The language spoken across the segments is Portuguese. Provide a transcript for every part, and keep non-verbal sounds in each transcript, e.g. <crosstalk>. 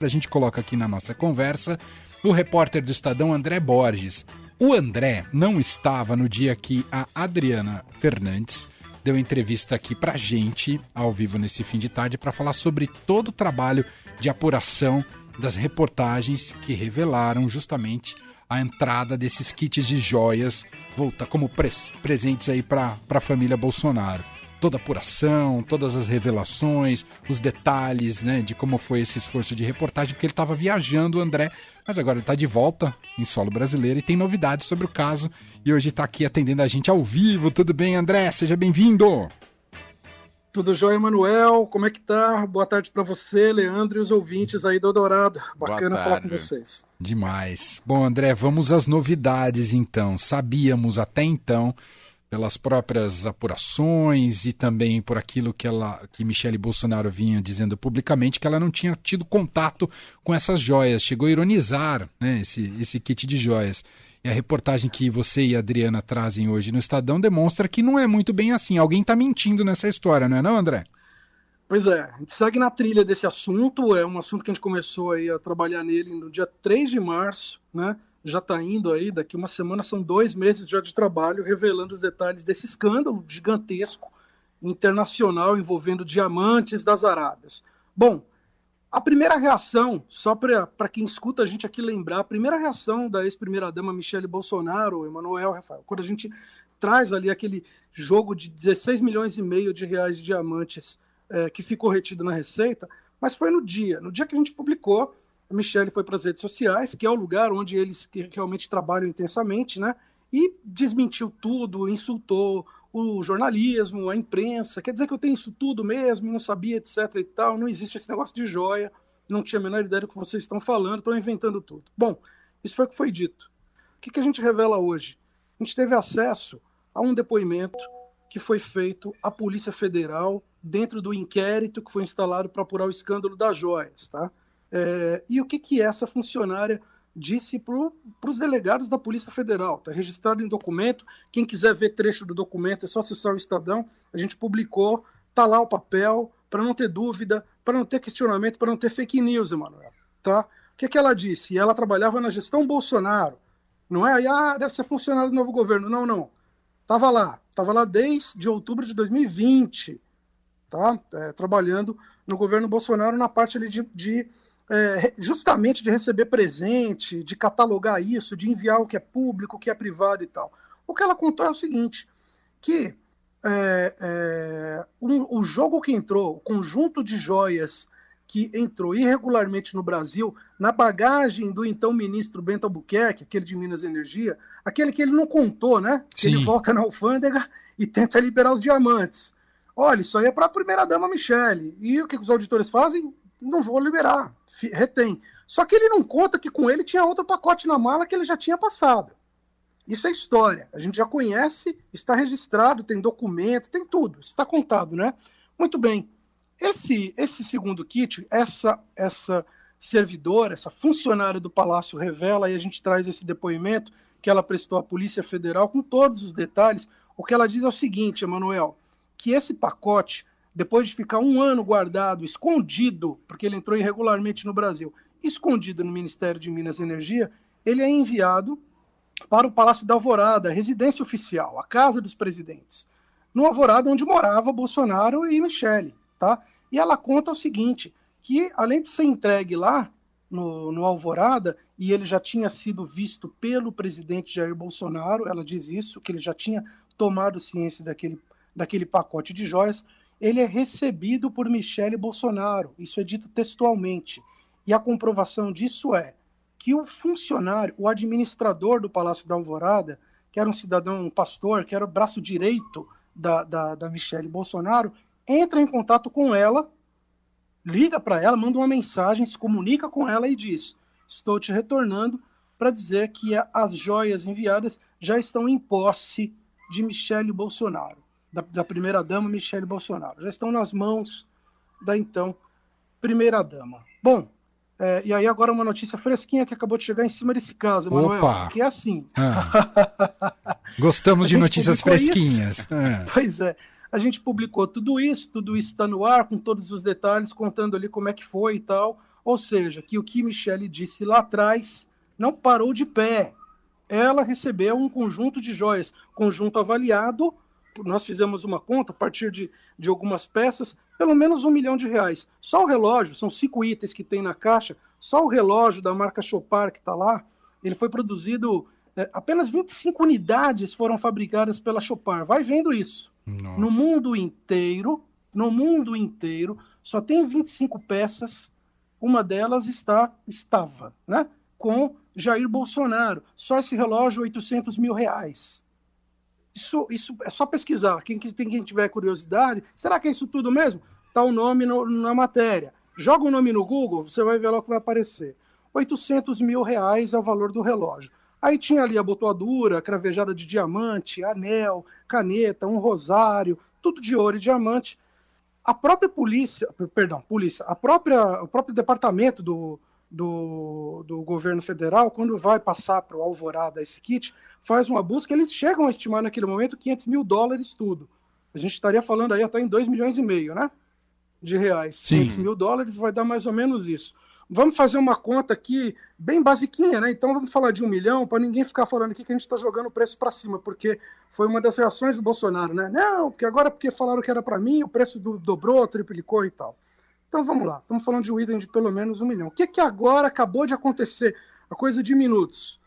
A gente coloca aqui na nossa conversa o repórter do Estadão André Borges. O André não estava no dia que a Adriana Fernandes deu entrevista aqui pra gente, ao vivo nesse fim de tarde, para falar sobre todo o trabalho de apuração das reportagens que revelaram justamente a entrada desses kits de joias volta como presentes aí para a família Bolsonaro toda a apuração, todas as revelações, os detalhes, né, de como foi esse esforço de reportagem, porque ele estava viajando, o André, mas agora ele está de volta em solo brasileiro e tem novidades sobre o caso e hoje está aqui atendendo a gente ao vivo. Tudo bem, André? Seja bem-vindo. Tudo jóia, Manuel? Como é que tá? Boa tarde para você, Leandro e os ouvintes aí do Dourado. Bacana falar com vocês. Demais. Bom, André, vamos às novidades então. Sabíamos até então pelas próprias apurações e também por aquilo que ela que Michele Bolsonaro vinha dizendo publicamente que ela não tinha tido contato com essas joias, chegou a ironizar né, esse, esse kit de joias. E a reportagem que você e a Adriana trazem hoje no Estadão demonstra que não é muito bem assim. Alguém está mentindo nessa história, não é não, André? Pois é, a gente segue na trilha desse assunto, é um assunto que a gente começou aí a trabalhar nele no dia 3 de março, né? Já está indo aí, daqui uma semana são dois meses já de trabalho, revelando os detalhes desse escândalo gigantesco internacional envolvendo diamantes das Arábias. Bom, a primeira reação, só para quem escuta a gente aqui lembrar, a primeira reação da ex-primeira-dama Michele Bolsonaro, Emanuel Rafael, quando a gente traz ali aquele jogo de 16 milhões e meio de reais de diamantes é, que ficou retido na Receita, mas foi no dia, no dia que a gente publicou a Michelle foi para as redes sociais, que é o lugar onde eles realmente trabalham intensamente, né? E desmentiu tudo, insultou o jornalismo, a imprensa. Quer dizer que eu tenho isso tudo mesmo, não sabia, etc e tal. Não existe esse negócio de joia. Não tinha a menor ideia do que vocês estão falando, estão inventando tudo. Bom, isso foi o que foi dito. O que, que a gente revela hoje? A gente teve acesso a um depoimento que foi feito à Polícia Federal dentro do inquérito que foi instalado para apurar o escândalo das joias, tá? É, e o que, que essa funcionária disse para os delegados da Polícia Federal. Está registrado em documento. Quem quiser ver trecho do documento é só acessar o Estadão. A gente publicou, está lá o papel, para não ter dúvida, para não ter questionamento, para não ter fake news, Emanuel. Tá? O que, que ela disse? Ela trabalhava na gestão Bolsonaro. Não é? Ah, deve ser funcionário do novo governo. Não, não. Estava lá. Estava lá desde outubro de 2020. Tá? É, trabalhando no governo Bolsonaro na parte ali de, de é, justamente de receber presente, de catalogar isso, de enviar o que é público, o que é privado e tal. O que ela contou é o seguinte, que é, é, um, o jogo que entrou, o conjunto de joias que entrou irregularmente no Brasil, na bagagem do então ministro Bento Albuquerque, aquele de Minas e Energia, aquele que ele não contou, né? Que ele volta na alfândega e tenta liberar os diamantes. Olha, isso aí é para a primeira-dama Michele. E o que os auditores fazem? Não vou liberar, retém. Só que ele não conta que com ele tinha outro pacote na mala que ele já tinha passado. Isso é história. A gente já conhece, está registrado, tem documento, tem tudo. Está contado, né? Muito bem. Esse, esse segundo kit, essa, essa servidora, essa funcionária do Palácio revela, e a gente traz esse depoimento que ela prestou à Polícia Federal com todos os detalhes. O que ela diz é o seguinte, Emanuel, que esse pacote depois de ficar um ano guardado, escondido, porque ele entrou irregularmente no Brasil, escondido no Ministério de Minas e Energia, ele é enviado para o Palácio da Alvorada, residência oficial, a casa dos presidentes, no Alvorada onde morava Bolsonaro e Michele, tá? E ela conta o seguinte, que além de ser entregue lá no, no Alvorada, e ele já tinha sido visto pelo presidente Jair Bolsonaro, ela diz isso, que ele já tinha tomado ciência daquele, daquele pacote de joias, ele é recebido por Michele Bolsonaro. Isso é dito textualmente. E a comprovação disso é que o funcionário, o administrador do Palácio da Alvorada, que era um cidadão, um pastor, que era o braço direito da, da, da Michele Bolsonaro, entra em contato com ela, liga para ela, manda uma mensagem, se comunica com ela e diz: Estou te retornando para dizer que as joias enviadas já estão em posse de Michele Bolsonaro da, da primeira-dama Michele Bolsonaro. Já estão nas mãos da então primeira-dama. Bom, é, e aí agora uma notícia fresquinha que acabou de chegar em cima desse caso, Manuel, Opa. que é assim. Ah. <laughs> Gostamos de notícias fresquinhas. É. <laughs> Pois é. A gente publicou tudo isso, tudo isso está no ar, com todos os detalhes, contando ali como é que foi e tal. Ou seja, que o que Michele disse lá atrás não parou de pé. Ela recebeu um conjunto de joias, conjunto avaliado. Nós fizemos uma conta a partir de, de algumas peças, pelo menos um milhão de reais. Só o relógio, são cinco itens que tem na caixa, só o relógio da marca Chopard que está lá, ele foi produzido, é, apenas 25 unidades foram fabricadas pela Chopard. Vai vendo isso. Nossa. No mundo inteiro, no mundo inteiro, só tem 25 peças, uma delas está, estava, né? Com Jair Bolsonaro. Só esse relógio, 800 mil reais. Isso, isso é só pesquisar. Quem, quem tiver curiosidade, será que é isso tudo mesmo? Está o nome no, na matéria. Joga o nome no Google, você vai ver lá o que vai aparecer. 800 mil reais é o valor do relógio. Aí tinha ali a botoadura, cravejada de diamante, anel, caneta, um rosário, tudo de ouro e diamante. A própria polícia, perdão, polícia, a própria, o próprio departamento do, do, do governo federal, quando vai passar para o Alvorada esse kit, faz uma busca, eles chegam a estimar naquele momento 500 mil dólares tudo. A gente estaria falando aí até em 2 milhões e meio, né? De reais. Sim. 500 mil dólares vai dar mais ou menos isso. Vamos fazer uma conta aqui bem basiquinha, né? Então vamos falar de um milhão para ninguém ficar falando aqui que a gente está jogando o preço para cima, porque foi uma das reações do Bolsonaro, né? Não, porque agora porque falaram que era para mim, o preço do, dobrou, triplicou e tal. Então vamos lá, estamos falando de um item de pelo menos um milhão. O que, que agora acabou de acontecer? A coisa de minutos.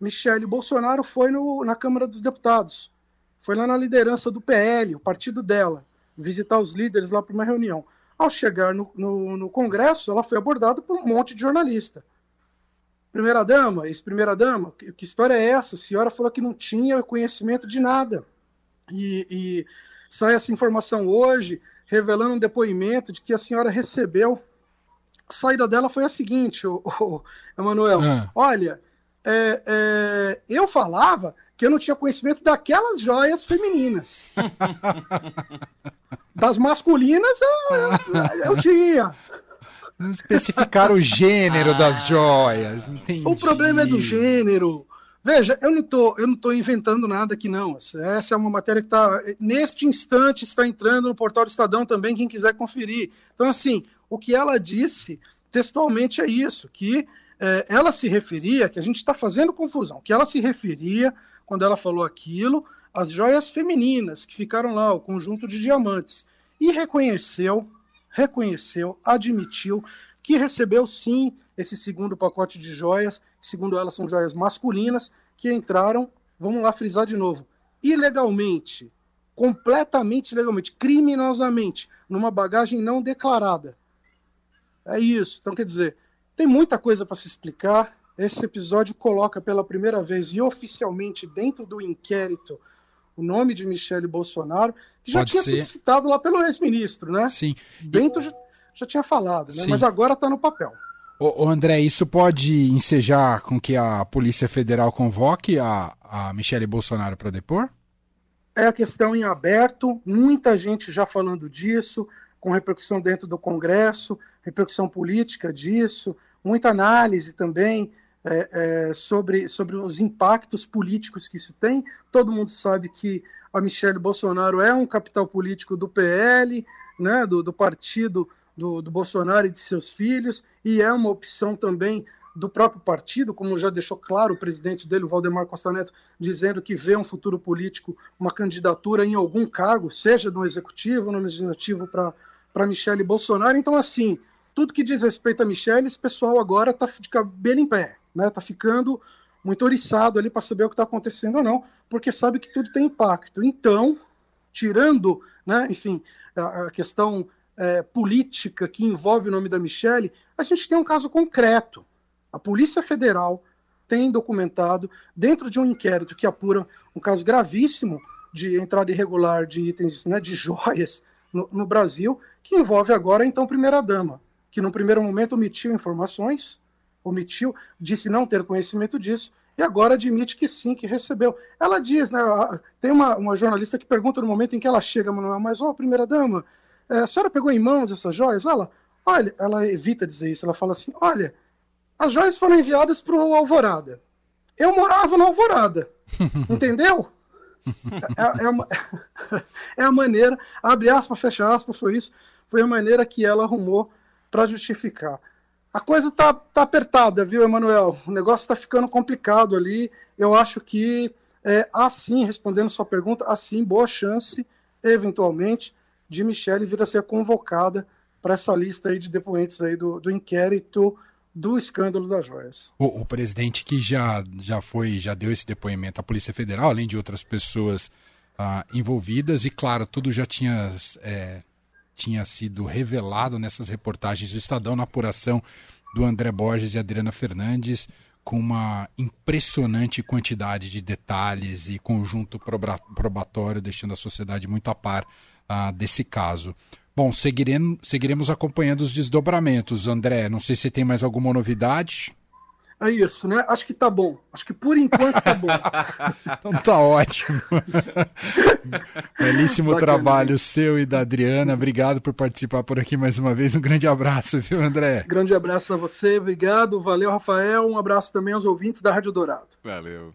Michele Bolsonaro foi no, na Câmara dos Deputados, foi lá na liderança do PL, o partido dela, visitar os líderes lá para uma reunião. Ao chegar no, no, no, Congresso, ela foi abordada por um monte de jornalista. Primeira-dama, ex-primeira-dama, que, que, história é essa? A senhora falou que não tinha conhecimento de nada. E, e sai essa informação hoje, revelando um depoimento de que a senhora recebeu. A saída dela foi a seguinte, o, o Emanuel. É. Olha, é, é, eu falava que eu não tinha conhecimento daquelas joias femininas. <laughs> das masculinas eu, eu, eu tinha. Não especificar o gênero das joias. Entendi. O problema é do gênero. Veja, eu não eu não tô inventando nada aqui não. Essa é uma matéria que está neste instante está entrando no portal do Estadão também quem quiser conferir. Então assim, o que ela disse textualmente é isso, que é, ela se referia, que a gente está fazendo confusão, que ela se referia quando ela falou aquilo às joias femininas que ficaram lá, o conjunto de diamantes, e reconheceu, reconheceu, admitiu que recebeu sim esse segundo pacote de joias, segundo ela são joias masculinas, que entraram, vamos lá frisar de novo, ilegalmente, completamente ilegalmente, criminosamente, numa bagagem não declarada. É isso. Então, quer dizer, tem muita coisa para se explicar. Esse episódio coloca pela primeira vez e oficialmente dentro do inquérito o nome de Michele Bolsonaro, que já Pode tinha ser. sido citado lá pelo ex-ministro, né? Sim. Bento já, já tinha falado, né? Mas agora está no papel. Ô, André, isso pode ensejar com que a Polícia Federal convoque a, a Michele Bolsonaro para depor? É a questão em aberto, muita gente já falando disso, com repercussão dentro do Congresso, repercussão política disso, muita análise também é, é, sobre, sobre os impactos políticos que isso tem. Todo mundo sabe que a Michele Bolsonaro é um capital político do PL, né, do, do partido do, do Bolsonaro e de seus filhos, e é uma opção também do próprio partido, como já deixou claro o presidente dele, o Valdemar Costa Neto, dizendo que vê um futuro político, uma candidatura em algum cargo, seja no executivo no legislativo, para Michele Bolsonaro. Então, assim, tudo que diz respeito a Michele, esse pessoal agora está de cabelo em pé, né? Tá ficando muito oriçado ali para saber o que está acontecendo ou não, porque sabe que tudo tem impacto. Então, tirando, né, enfim, a, a questão é, política que envolve o nome da Michelle, a gente tem um caso concreto. A Polícia Federal tem documentado, dentro de um inquérito que apura um caso gravíssimo de entrada irregular de itens, né, de joias no, no Brasil, que envolve agora, então, primeira-dama, que no primeiro momento omitiu informações, omitiu, disse não ter conhecimento disso, e agora admite que sim, que recebeu. Ela diz, né, tem uma, uma jornalista que pergunta no momento em que ela chega, Manuel, mas, ó, oh, primeira-dama, a senhora pegou em mãos essas joias? Ela, olha, ela evita dizer isso, ela fala assim, olha, as joias foram enviadas para o Alvorada. Eu morava no Alvorada, <laughs> entendeu? É, é, é, uma, <laughs> é, a maneira, abre aspas, fecha aspas, foi isso, foi a maneira que ela arrumou para justificar. A coisa tá, tá apertada, viu, Emanuel? O negócio está ficando complicado ali. Eu acho que, é, assim, respondendo sua pergunta, assim, boa chance, eventualmente, de Michele vir a ser convocada para essa lista aí de depoentes aí do, do inquérito do escândalo das joias. O, o, presidente que já, já foi, já deu esse depoimento à Polícia Federal, além de outras pessoas ah, envolvidas, e claro, tudo já tinha, é, tinha sido revelado nessas reportagens do Estadão na apuração do André Borges e Adriana Fernandes, com uma impressionante quantidade de detalhes e conjunto probatório, deixando a sociedade muito a par ah, desse caso. Bom, seguiremos, seguiremos acompanhando os desdobramentos. André, não sei se tem mais alguma novidade. É isso, né? Acho que tá bom. Acho que por enquanto tá bom. <laughs> então tá ótimo. <laughs> Belíssimo Bacana. trabalho seu e da Adriana. Obrigado por participar por aqui mais uma vez. Um grande abraço, viu, André? Grande abraço a você, obrigado. Valeu, Rafael. Um abraço também aos ouvintes da Rádio Dourado. Valeu.